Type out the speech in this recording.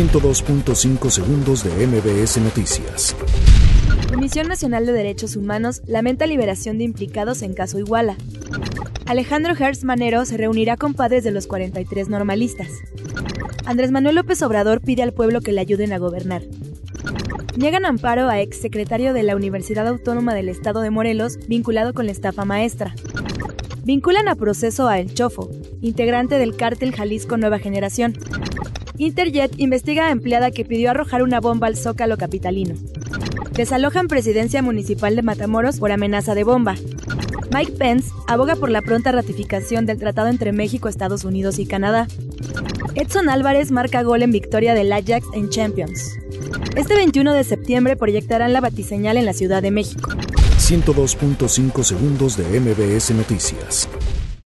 102.5 segundos de MBS Noticias. Comisión Nacional de Derechos Humanos lamenta liberación de implicados en caso Iguala. Alejandro Hertz Manero se reunirá con padres de los 43 normalistas. Andrés Manuel López Obrador pide al pueblo que le ayuden a gobernar. Niegan amparo a exsecretario de la Universidad Autónoma del Estado de Morelos vinculado con la estafa maestra. Vinculan a proceso a El Chofo, integrante del cártel Jalisco Nueva Generación. Interjet investiga a empleada que pidió arrojar una bomba al zócalo capitalino. Desalojan presidencia municipal de Matamoros por amenaza de bomba. Mike Pence aboga por la pronta ratificación del tratado entre México, Estados Unidos y Canadá. Edson Álvarez marca gol en victoria del Ajax en Champions. Este 21 de septiembre proyectarán la batiseñal en la Ciudad de México. 102.5 segundos de MBS Noticias.